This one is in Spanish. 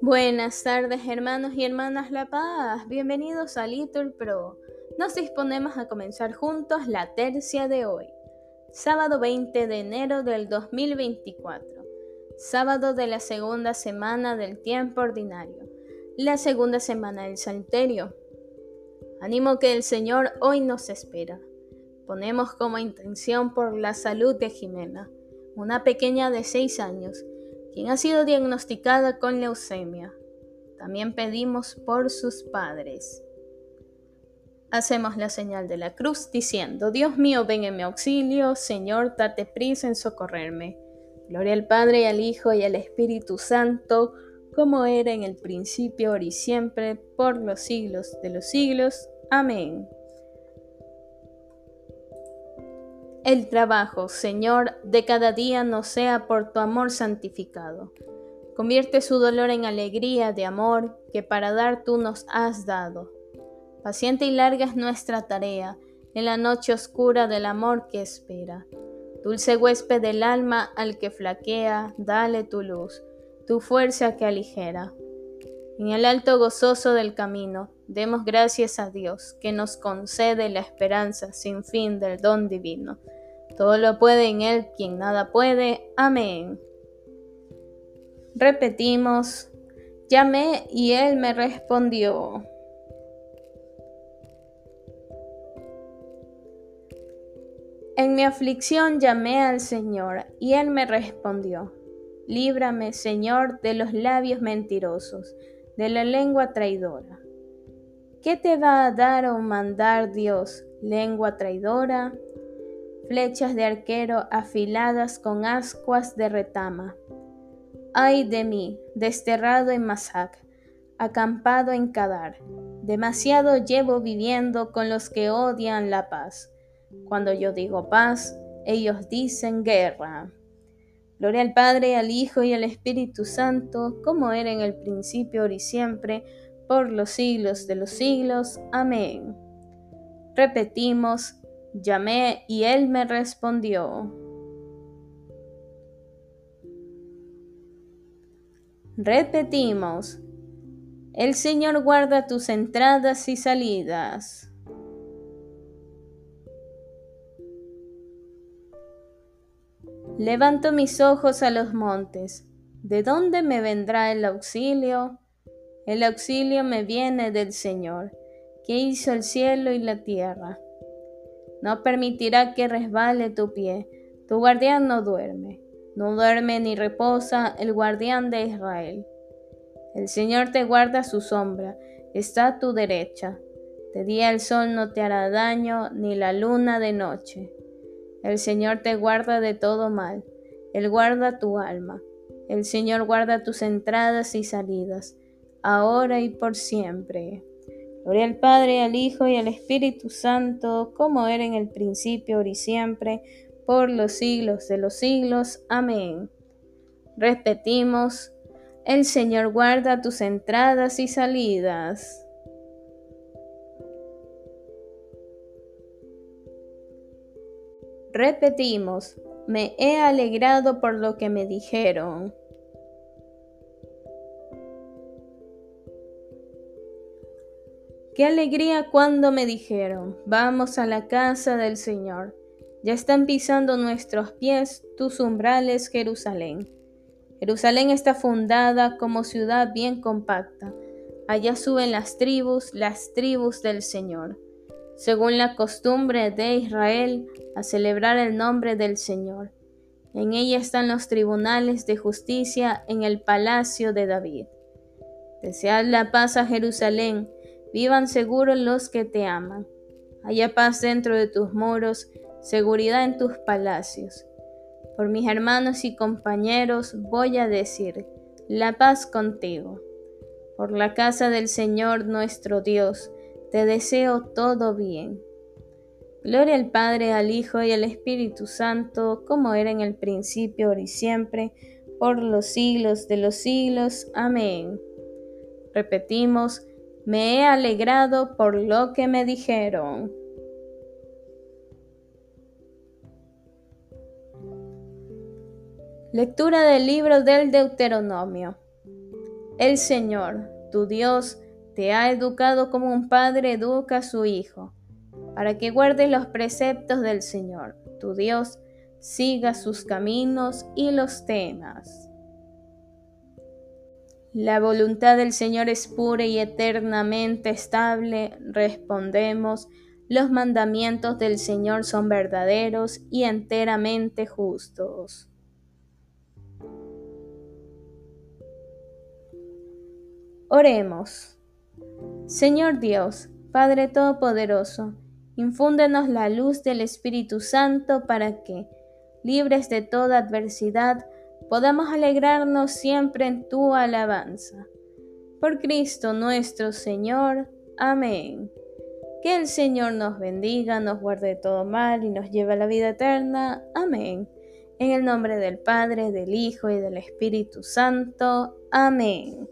Buenas tardes hermanos y hermanas La Paz, bienvenidos a Little Pro. Nos disponemos a comenzar juntos la tercia de hoy, sábado 20 de enero del 2024, sábado de la segunda semana del tiempo ordinario, la segunda semana del Salterio. Animo que el Señor hoy nos espera. Ponemos como intención por la salud de Jimena, una pequeña de 6 años quien ha sido diagnosticada con leucemia. También pedimos por sus padres. Hacemos la señal de la cruz diciendo, Dios mío, ven en mi auxilio, Señor, date prisa en socorrerme. Gloria al Padre, y al Hijo, y al Espíritu Santo, como era en el principio, ahora y siempre, por los siglos de los siglos. Amén. El trabajo, Señor, de cada día no sea por tu amor santificado. Convierte su dolor en alegría de amor que para dar tú nos has dado. Paciente y larga es nuestra tarea en la noche oscura del amor que espera. Dulce huésped del alma al que flaquea, dale tu luz, tu fuerza que aligera. En el alto gozoso del camino, demos gracias a Dios que nos concede la esperanza sin fin del don divino. Todo lo puede en Él quien nada puede. Amén. Repetimos, llamé y Él me respondió. En mi aflicción llamé al Señor y Él me respondió. Líbrame, Señor, de los labios mentirosos de la lengua traidora. ¿Qué te va a dar o mandar Dios, lengua traidora? Flechas de arquero afiladas con ascuas de retama. Ay de mí, desterrado en Masac, acampado en Kadar. Demasiado llevo viviendo con los que odian la paz. Cuando yo digo paz, ellos dicen guerra. Gloria al Padre, al Hijo y al Espíritu Santo, como era en el principio, ahora y siempre, por los siglos de los siglos. Amén. Repetimos, llamé y Él me respondió. Repetimos, el Señor guarda tus entradas y salidas. Levanto mis ojos a los montes. ¿De dónde me vendrá el auxilio? El auxilio me viene del Señor, que hizo el cielo y la tierra. No permitirá que resbale tu pie. Tu guardián no duerme. No duerme ni reposa el guardián de Israel. El Señor te guarda su sombra, está a tu derecha. De día el sol no te hará daño, ni la luna de noche. El Señor te guarda de todo mal, Él guarda tu alma. El Señor guarda tus entradas y salidas, ahora y por siempre. Gloria al Padre, al Hijo y al Espíritu Santo, como era en el principio, ahora y siempre, por los siglos de los siglos. Amén. Repetimos, el Señor guarda tus entradas y salidas. Repetimos, me he alegrado por lo que me dijeron. Qué alegría cuando me dijeron, vamos a la casa del Señor. Ya están pisando nuestros pies tus umbrales, Jerusalén. Jerusalén está fundada como ciudad bien compacta. Allá suben las tribus, las tribus del Señor según la costumbre de Israel, a celebrar el nombre del Señor. En ella están los tribunales de justicia en el palacio de David. Desead la paz a Jerusalén, vivan seguros los que te aman. Haya paz dentro de tus muros, seguridad en tus palacios. Por mis hermanos y compañeros voy a decir, la paz contigo. Por la casa del Señor nuestro Dios, te deseo todo bien. Gloria al Padre, al Hijo y al Espíritu Santo, como era en el principio, ahora y siempre, por los siglos de los siglos. Amén. Repetimos, me he alegrado por lo que me dijeron. Lectura del libro del Deuteronomio. El Señor, tu Dios, te ha educado como un padre educa a su hijo, para que guardes los preceptos del Señor, tu Dios, siga sus caminos y los temas. La voluntad del Señor es pura y eternamente estable, respondemos, los mandamientos del Señor son verdaderos y enteramente justos. Oremos. Señor Dios, Padre Todopoderoso, infúndenos la luz del Espíritu Santo para que, libres de toda adversidad, podamos alegrarnos siempre en tu alabanza. Por Cristo nuestro Señor. Amén. Que el Señor nos bendiga, nos guarde de todo mal y nos lleve a la vida eterna. Amén. En el nombre del Padre, del Hijo y del Espíritu Santo. Amén.